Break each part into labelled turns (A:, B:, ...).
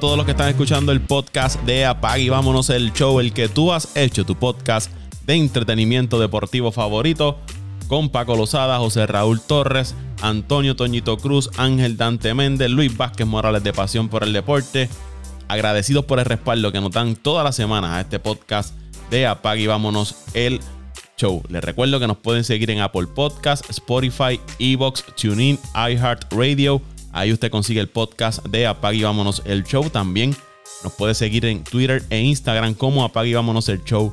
A: Todos los que están escuchando el podcast de Apag y vámonos el show, el que tú has hecho, tu podcast de entretenimiento deportivo favorito, con Paco Lozada, José Raúl Torres, Antonio Toñito Cruz, Ángel Dante Méndez, Luis Vázquez Morales de Pasión por el Deporte. Agradecidos por el respaldo que nos dan todas las semanas a este podcast de Apag y vámonos el show. Les recuerdo que nos pueden seguir en Apple Podcast, Spotify, Evox, TuneIn, iHeartRadio Ahí usted consigue el podcast de Apague y Vámonos el Show. También nos puede seguir en Twitter e Instagram como Apague y Vámonos el Show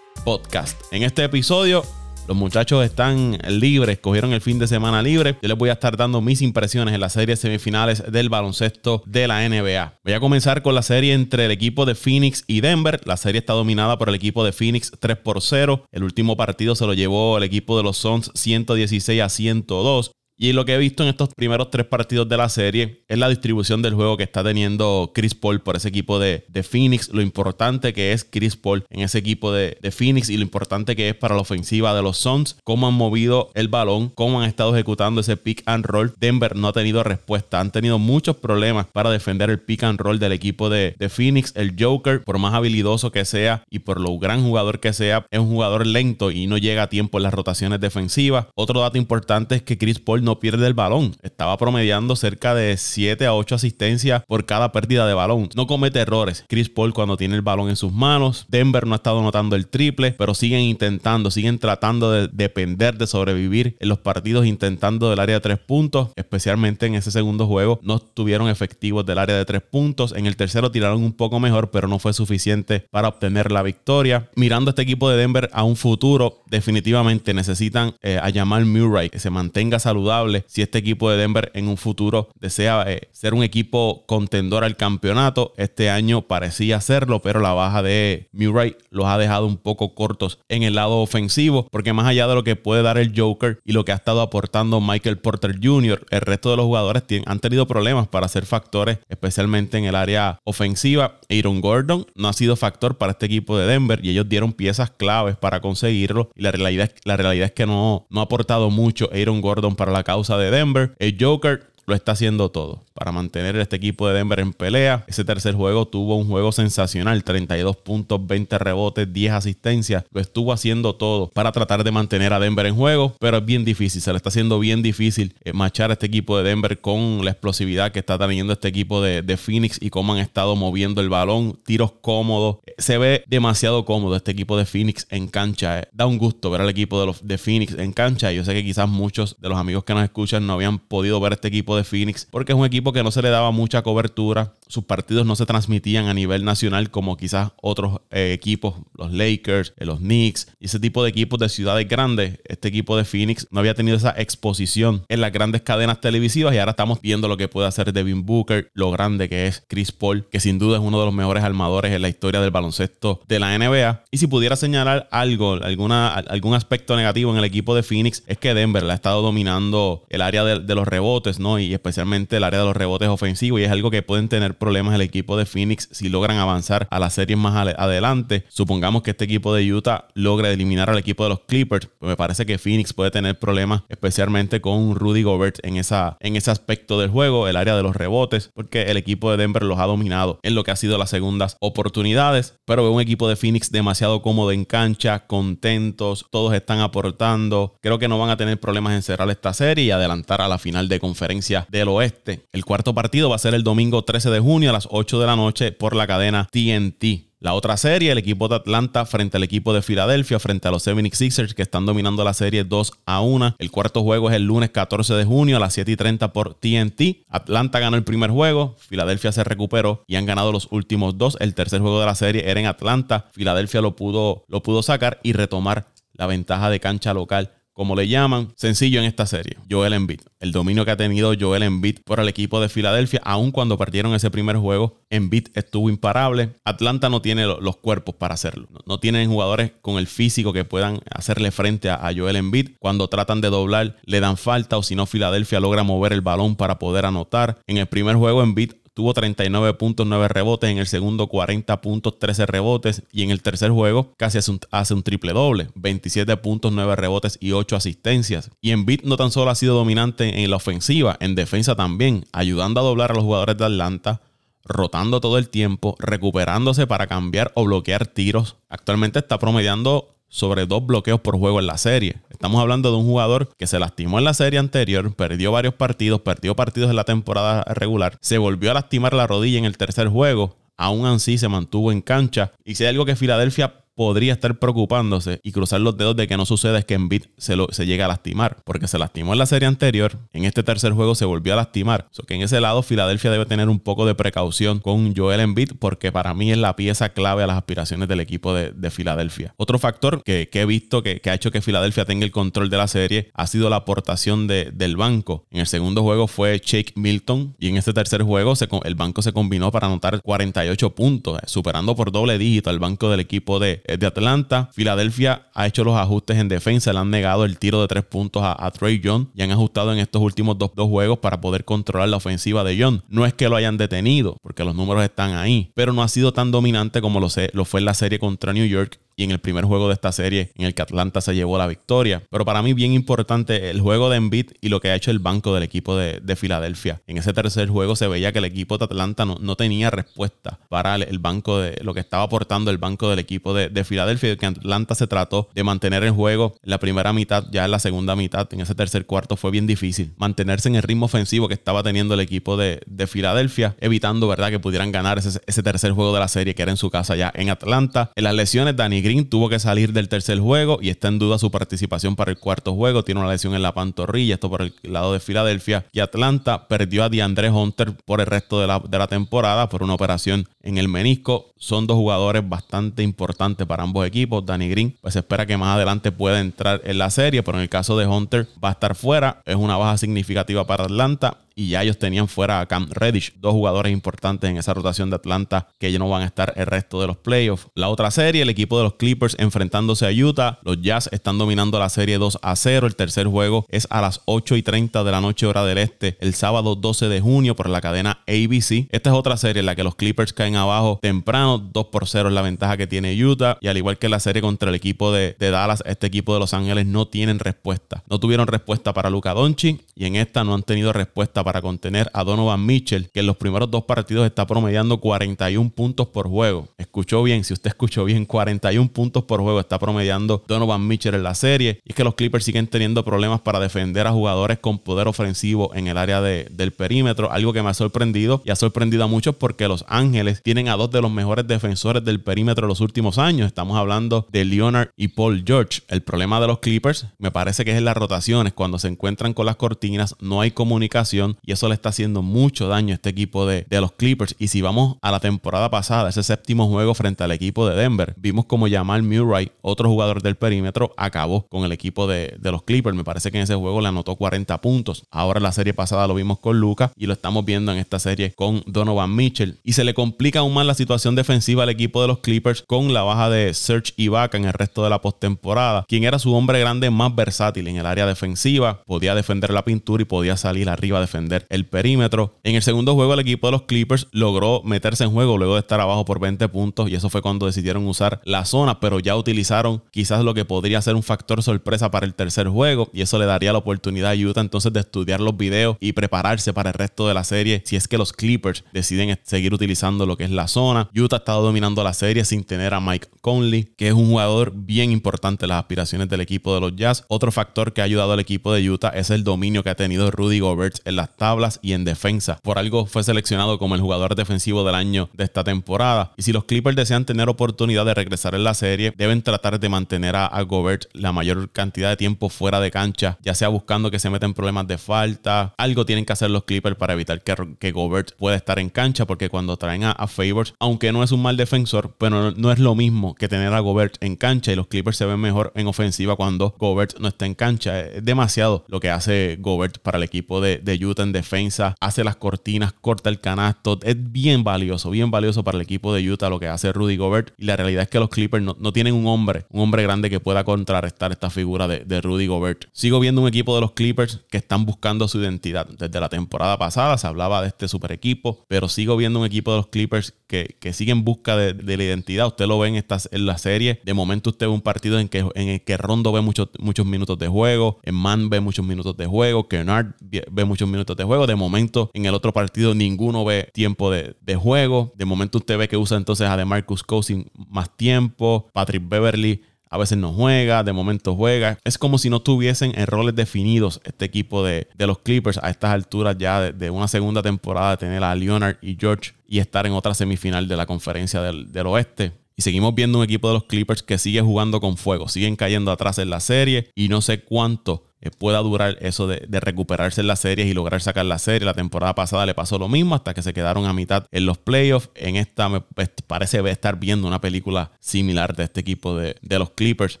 A: Podcast. En este episodio, los muchachos están libres, cogieron el fin de semana libre. Yo les voy a estar dando mis impresiones en las series semifinales del baloncesto de la NBA. Voy a comenzar con la serie entre el equipo de Phoenix y Denver. La serie está dominada por el equipo de Phoenix 3 por 0. El último partido se lo llevó el equipo de los Suns 116 a 102. Y lo que he visto en estos primeros tres partidos de la serie es la distribución del juego que está teniendo Chris Paul por ese equipo de, Phoenix, lo importante que es Chris Paul en ese equipo de, Phoenix y lo importante que es para la ofensiva de los Suns, cómo han movido el balón, cómo han estado ejecutando ese pick and roll. Denver no ha tenido respuesta, han tenido muchos problemas para defender el pick and roll del equipo de, de Phoenix. El Joker, por más habilidoso que sea y por lo gran jugador que sea, es un jugador lento y no llega a tiempo en las rotaciones defensivas. Otro dato importante es que Chris Paul no pierde el balón. Estaba promediando cerca de 7 a 8 asistencias por cada pérdida de balón. No comete errores. Chris Paul cuando tiene el balón en sus manos. Denver no ha estado notando el triple, pero siguen intentando, siguen tratando de depender de sobrevivir en los partidos intentando del área de tres puntos, especialmente en ese segundo juego. No estuvieron efectivos del área de tres puntos. En el tercero tiraron un poco mejor, pero no fue suficiente para obtener la victoria. Mirando este equipo de Denver a un futuro, definitivamente necesitan eh, a Jamal Murray que se mantenga saludable si este equipo de Denver en un futuro desea eh, ser un equipo contendor al campeonato. Este año parecía hacerlo, pero la baja de Murray los ha dejado un poco cortos en el lado ofensivo, porque más allá de lo que puede dar el Joker y lo que ha estado aportando Michael Porter Jr., el resto de los jugadores han tenido problemas para ser factores, especialmente en el área ofensiva. Aaron Gordon no ha sido factor para este equipo de Denver y ellos dieron piezas claves para conseguirlo. Y la realidad, la realidad es que no, no ha aportado mucho Aaron Gordon para la causa de Denver. El Joker lo está haciendo todo para mantener este equipo de Denver en pelea. Ese tercer juego tuvo un juego sensacional, 32 puntos, 20 rebotes, 10 asistencias. Lo estuvo haciendo todo para tratar de mantener a Denver en juego, pero es bien difícil, se le está haciendo bien difícil eh, machar a este equipo de Denver con la explosividad que está teniendo este equipo de, Phoenix y cómo han estado moviendo el balón, tiros cómodos. Se ve demasiado cómodo este equipo de Phoenix en cancha. Eh. Da un gusto ver al equipo de, los, de Phoenix en cancha. Yo sé que quizás muchos de los amigos que nos escuchan no habían podido ver este equipo de Phoenix, porque es un equipo que no se le daba mucha cobertura. Sus partidos no se transmitían a nivel nacional como quizás otros eh, equipos, los Lakers, eh, los Knicks ese tipo de equipos de ciudades grandes. Este equipo de Phoenix no había tenido esa exposición en las grandes cadenas televisivas y ahora estamos viendo lo que puede hacer Devin Booker, lo grande que es Chris Paul, que sin duda es uno de los mejores armadores en la historia del baloncesto de la NBA. Y si pudiera señalar algo, alguna, algún aspecto negativo en el equipo de Phoenix, es que Denver le ha estado dominando el área de, de los rebotes, ¿no? Y especialmente el área de los rebotes ofensivos y es algo que pueden tener problemas el equipo de Phoenix si logran avanzar a las series más adelante. Supongamos que este equipo de Utah logre eliminar al equipo de los Clippers, pues me parece que Phoenix puede tener problemas especialmente con Rudy Gobert en, esa, en ese aspecto del juego, el área de los rebotes, porque el equipo de Denver los ha dominado en lo que ha sido las segundas oportunidades, pero veo un equipo de Phoenix demasiado cómodo en cancha, contentos, todos están aportando, creo que no van a tener problemas en cerrar esta serie y adelantar a la final de conferencia del Oeste. El cuarto partido va a ser el domingo 13 de junio a las 8 de la noche por la cadena TNT. La otra serie, el equipo de Atlanta frente al equipo de Filadelfia, frente a los 76ers que están dominando la serie 2 a 1. El cuarto juego es el lunes 14 de junio a las 7 y 30 por TNT. Atlanta ganó el primer juego, Filadelfia se recuperó y han ganado los últimos dos. El tercer juego de la serie era en Atlanta. Filadelfia lo pudo, lo pudo sacar y retomar la ventaja de cancha local como le llaman, sencillo en esta serie. Joel Embiid. El dominio que ha tenido Joel Embiid por el equipo de Filadelfia, aun cuando perdieron ese primer juego, Embiid estuvo imparable. Atlanta no tiene los cuerpos para hacerlo. No tienen jugadores con el físico que puedan hacerle frente a Joel Embiid. Cuando tratan de doblar, le dan falta o si no, Filadelfia logra mover el balón para poder anotar. En el primer juego, Embiid tuvo 39 puntos, 9 rebotes, en el segundo 40 puntos, 13 rebotes y en el tercer juego casi hace un, triple doble, 27 puntos, 9 rebotes y 8 asistencias. Y en beat no tan solo ha sido dominante en la ofensiva, en defensa también, ayudando a doblar a los jugadores de Atlanta, rotando todo el tiempo, recuperándose para cambiar o bloquear tiros. Actualmente está promediando sobre dos bloqueos por juego en la serie. Estamos hablando de un jugador que se lastimó en la serie anterior, perdió varios partidos, perdió partidos en la temporada regular, se volvió a lastimar la rodilla en el tercer juego, aún así se mantuvo en cancha. Y si hay algo que Filadelfia podría estar preocupándose y cruzar los dedos de que no suceda es que Embiid se, lo, se llegue a lastimar, porque se lastimó en la serie anterior, en este tercer juego se volvió a lastimar. So que en ese lado Filadelfia debe tener un poco de precaución con Joel Embiid, porque para mí es la pieza clave a las aspiraciones del equipo de, Filadelfia. Otro factor que, he visto que, ha hecho que Filadelfia tenga el control de la serie ha sido la aportación del banco. En el segundo juego fue Shake Milton y en este tercer juego el banco se combinó para anotar 48 puntos, superando por doble dígito al banco del equipo de, de Atlanta. Filadelfia ha hecho los ajustes en defensa, le han negado el tiro de tres puntos a, Trey Young y han ajustado en estos últimos dos, juegos para poder controlar la ofensiva de Young. No es que lo hayan detenido, porque los números están ahí, pero no ha sido tan dominante como lo, lo fue en la serie contra New York y en el primer juego de esta serie en el que Atlanta se llevó la victoria. Pero para mí bien importante el juego de Embiid y lo que ha hecho el banco del equipo de, Filadelfia. En ese tercer juego se veía que el equipo de Atlanta no, tenía respuesta para el, banco de lo que estaba aportando el banco del equipo de, de Filadelfia. Que Atlanta se trató de mantener el juego en la primera mitad, ya en la segunda mitad, en ese tercer cuarto fue bien difícil. Mantenerse en el ritmo ofensivo que estaba teniendo el equipo de, Filadelfia, evitando, ¿verdad?, que pudieran ganar ese, ese tercer juego de la serie que era en su casa ya en Atlanta. En las lesiones, Danny Green tuvo que salir del tercer juego y está en duda su participación para el cuarto juego. Tiene una lesión en la pantorrilla, esto por el lado de Filadelfia. Y Atlanta perdió a DeAndre Hunter por el resto de la, de la temporada por una operación en el menisco. Son dos jugadores bastante importantes para ambos equipos. Danny Green, pues se espera que más adelante pueda entrar en la serie, pero en el caso de Hunter va a estar fuera. Es una baja significativa para Atlanta y ya ellos tenían fuera a Cam Reddish, dos jugadores importantes en esa rotación de Atlanta que ya no van a estar el resto de los playoffs. La otra serie, el equipo de los Clippers enfrentándose a Utah. Los Jazz están dominando la serie 2 a 0. El tercer juego es a las 8 y 30 de la noche hora del este, el sábado 12 de junio por la cadena ABC. Esta es otra serie en la que los Clippers caen abajo temprano, 2 por 0 es la ventaja que tiene Utah y al igual que la serie contra el equipo de, Dallas, este equipo de Los Ángeles no tienen respuesta. No tuvieron respuesta para Luca Doncic y en esta no han tenido respuesta para para contener a Donovan Mitchell, que en los primeros dos partidos está promediando 41 puntos por juego. Escuchó bien, si usted escuchó bien, 41 puntos por juego está promediando Donovan Mitchell en la serie. Y es que los Clippers siguen teniendo problemas para defender a jugadores con poder ofensivo en el área del perímetro, algo que me ha sorprendido y ha sorprendido a muchos porque Los Ángeles tienen a dos de los mejores defensores del perímetro de los últimos años. Estamos hablando de Leonard y Paul George. El problema de los Clippers me parece que es en las rotaciones. Cuando se encuentran con las cortinas, no hay comunicación y eso le está haciendo mucho daño a este equipo de, los Clippers. Y si vamos a la temporada pasada, ese séptimo juego frente al equipo de Denver, vimos como Jamal Murray, otro jugador del perímetro, acabó con el equipo de, los Clippers. Me parece que en ese juego le anotó 40 puntos. Ahora la serie pasada lo vimos con Luca y lo estamos viendo en esta serie con Donovan Mitchell. Y se le complica aún más la situación defensiva al equipo de los Clippers con la baja de Serge Ibaka en el resto de la postemporada, quien era su hombre grande más versátil en el área defensiva, podía defender la pintura y podía salir arriba a defender el perímetro. En el segundo juego, el equipo de los Clippers logró meterse en juego luego de estar abajo por 20 puntos y eso fue cuando decidieron usar la zona, pero ya utilizaron quizás lo que podría ser un factor sorpresa para el tercer juego y eso le daría la oportunidad a Utah entonces de estudiar los videos y prepararse para el resto de la serie si es que los Clippers deciden seguir utilizando lo que es la zona. Utah ha estado dominando la serie sin tener a Mike Conley, que es un jugador bien importante en las aspiraciones del equipo de los Jazz. Otro factor que ha ayudado al equipo de Utah es el dominio que ha tenido Rudy Gobert en las tablas y en defensa. Por algo fue seleccionado como el jugador defensivo del año de esta temporada. Y si los Clippers desean tener oportunidad de regresar en la serie, deben tratar de mantener a, Gobert la mayor cantidad de tiempo fuera de cancha, ya sea buscando que se metan problemas de falta. Algo tienen que hacer los Clippers para evitar que, Gobert pueda estar en cancha, porque cuando traen a, Favors, aunque no es un mal defensor, pero no, es lo mismo que tener a Gobert en cancha y los Clippers se ven mejor en ofensiva cuando Gobert no está en cancha. Es demasiado lo que hace Gobert para el equipo de Utah defensa, hace las cortinas, corta el canasto. Es bien valioso, bien valioso para el equipo de Utah lo que hace Rudy Gobert. Y la realidad es que los Clippers no, tienen un hombre, un hombre grande que pueda contrarrestar esta figura de, Rudy Gobert. Sigo viendo un equipo de los Clippers que están buscando su identidad. Desde la temporada pasada se hablaba de este super equipo, pero sigo viendo un equipo de los Clippers que, que sigue en busca de, la identidad. Usted lo ve en, esta, en la serie. De momento usted ve un partido en, que, en el que Rondo ve muchos, muchos minutos de juego, en Man ve muchos minutos de juego, Kennard ve muchos minutos de juego. De momento, en el otro partido, ninguno ve tiempo de, juego. De momento, usted ve que usa entonces a DeMarcus Cousins más tiempo. Patrick Beverly a veces no juega, de momento juega. Es como si no tuviesen en roles definidos este equipo de, los Clippers a estas alturas ya de, una segunda temporada, de tener a Leonard y George y estar en otra semifinal de la conferencia del, del oeste. Y seguimos viendo un equipo de los Clippers que sigue jugando con fuego, siguen cayendo atrás en la serie y no sé cuánto eh, pueda durar eso de, recuperarse en las series y lograr sacar la serie. La temporada pasada le pasó lo mismo hasta que se quedaron a mitad en los playoffs. En esta me parece estar viendo una película similar de este equipo de, de los Clippers.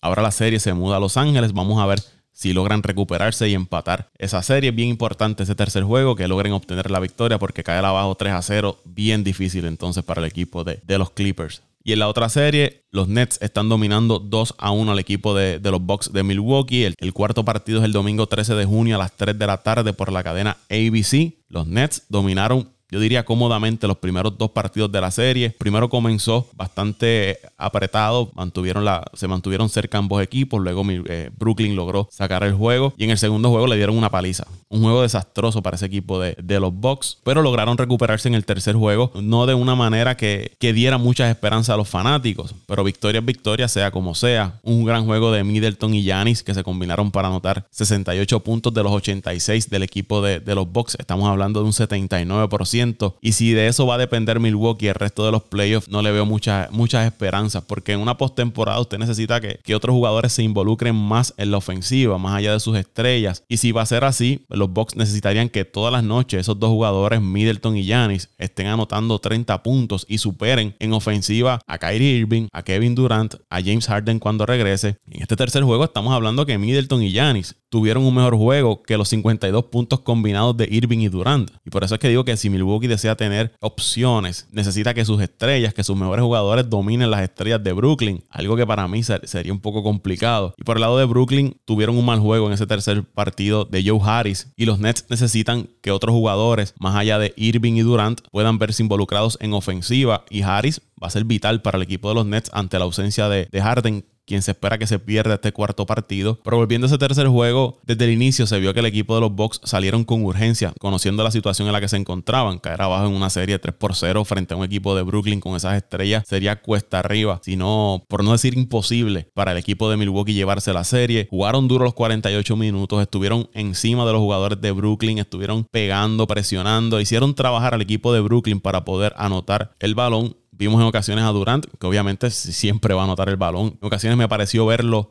A: Ahora la serie se muda a Los Ángeles. Vamos a ver si logran recuperarse y empatar esa serie. Es bien importante ese tercer juego, que logren obtener la victoria, porque caer abajo 3 a 0, bien difícil entonces para el equipo de, de los Clippers. Y en la otra serie, los Nets están dominando 2 a 1 al equipo de, los Bucks de Milwaukee. El, el, cuarto partido es el domingo 13 de junio a las 3 de la tarde por la cadena ABC. Los Nets dominaron yo diría cómodamente los primeros dos partidos de la serie. Primero comenzó bastante apretado, mantuvieron la, se mantuvieron cerca ambos equipos, luego eh, Brooklyn logró sacar el juego y en el segundo juego le dieron una paliza. Un juego desastroso para ese equipo de, los Bucks, pero lograron recuperarse en el tercer juego, no de una manera que, que diera muchas esperanzas a los fanáticos, pero victoria es victoria, sea como sea. Un gran juego de Middleton y Yanis que se combinaron para anotar 68 puntos de los 86 del equipo de, de los Bucks. Estamos hablando de un 79%. Y si de eso va a depender Milwaukee el resto de los playoffs, no le veo muchas muchas esperanzas. Porque en una postemporada usted necesita que, que otros jugadores se involucren más en la ofensiva, más allá de sus estrellas. Y si va a ser así, los Bucks necesitarían que todas las noches esos dos jugadores, Middleton y Giannis, estén anotando 30 puntos y superen en ofensiva a Kyrie Irving, a Kevin Durant, a James Harden cuando regrese. En este tercer juego estamos hablando que Middleton y Giannis tuvieron un mejor juego que los 52 puntos combinados de Irving y Durant. Y por eso es que digo que si Milwaukee Milwaukee desea tener opciones, necesita que sus estrellas, que sus mejores jugadores dominen las estrellas de Brooklyn, algo que para mí sería un poco complicado. Y por el lado de Brooklyn, tuvieron un mal juego en ese tercer partido de Joe Harris y los Nets necesitan que otros jugadores, más allá de Irving y Durant, puedan verse involucrados en ofensiva y Harris va a ser vital para el equipo de los Nets ante la ausencia de, de Harden, quien se espera que se pierda este cuarto partido. Pero volviendo a ese tercer juego, desde el inicio se vio que el equipo de los Bucks salieron con urgencia, conociendo la situación en la que se encontraban. Caer abajo en una serie 3 por 0 frente a un equipo de Brooklyn con esas estrellas sería cuesta arriba, sino, por no decir imposible, para el equipo de Milwaukee llevarse la serie. Jugaron duro los 48 minutos, estuvieron encima de los jugadores de Brooklyn, estuvieron pegando, presionando, hicieron trabajar al equipo de Brooklyn para poder anotar el balón Vimos en ocasiones a Durant, que obviamente siempre va a anotar el balón. En ocasiones me pareció verlo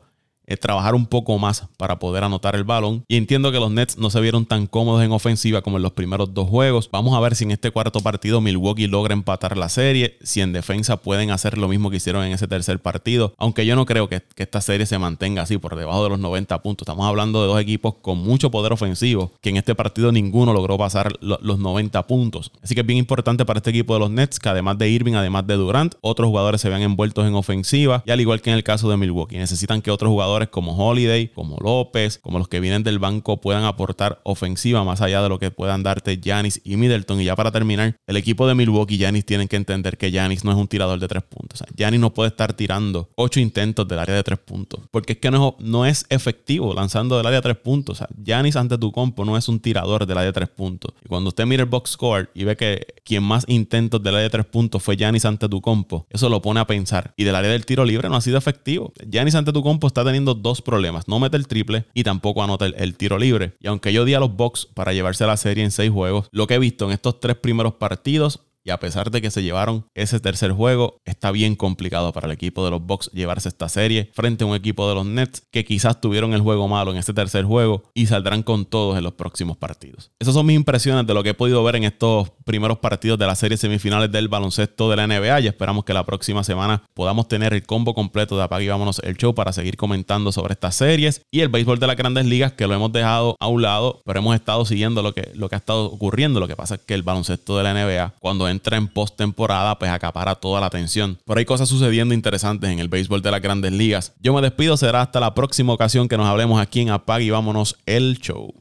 A: trabajar un poco más para poder anotar el balón. Y entiendo que los Nets no se vieron tan cómodos en ofensiva como en los primeros dos juegos. Vamos a ver si en este cuarto partido Milwaukee logra empatar la serie, si en defensa pueden hacer lo mismo que hicieron en ese tercer partido. Aunque yo no creo que, esta serie se mantenga así por debajo de los 90 puntos. Estamos hablando de dos equipos con mucho poder ofensivo, que en este partido ninguno logró pasar los 90 puntos. Así que es bien importante para este equipo de los Nets que además de Irving, además de Durant, otros jugadores se vean envueltos en ofensiva. Y al igual que en el caso de Milwaukee, necesitan que otros jugadores como Holiday, como López, como los que vienen del banco puedan aportar ofensiva más allá de lo que puedan darte Yanis y Middleton. Y ya para terminar, el equipo de Milwaukee y Yanis tienen que entender que Yanis no es un tirador de tres puntos. O no puede estar tirando ocho intentos del área de tres puntos, porque es que no, es efectivo lanzando del área de tres puntos. O sea, ante tu compo no es un tirador del área de tres puntos. Y cuando usted mira el box score y ve que quien más intentos del área de tres puntos fue Yanis ante tu compo, eso lo pone a pensar. Y del área del tiro libre no ha sido efectivo. Yanis ante tu compo está teniendo dos problemas. No mete el triple y tampoco anota el, tiro libre. Y aunque yo di a los Bucks para llevarse la serie en seis juegos, lo que he visto en estos tres primeros partidos y a pesar de que se llevaron ese tercer juego, está bien complicado para el equipo de los Bucks llevarse esta serie frente a un equipo de los Nets que quizás tuvieron el juego malo en este tercer juego y saldrán con todos en los próximos partidos. Esas son mis impresiones de lo que he podido ver en estos primeros partidos de la serie semifinales del baloncesto de la NBA y esperamos que la próxima semana podamos tener el combo completo de Apague y Vámonos el show para seguir comentando sobre estas series y el béisbol de las grandes ligas que lo hemos dejado a un lado, pero hemos estado siguiendo lo que, lo que ha estado ocurriendo. Lo que pasa es que el baloncesto de la NBA, cuando entra en postemporada, pues acapara toda la atención. Pero hay cosas sucediendo interesantes en el béisbol de las grandes ligas. Yo me despido, será hasta la próxima ocasión que nos hablemos aquí en.
B: Apaga y vámonos el show.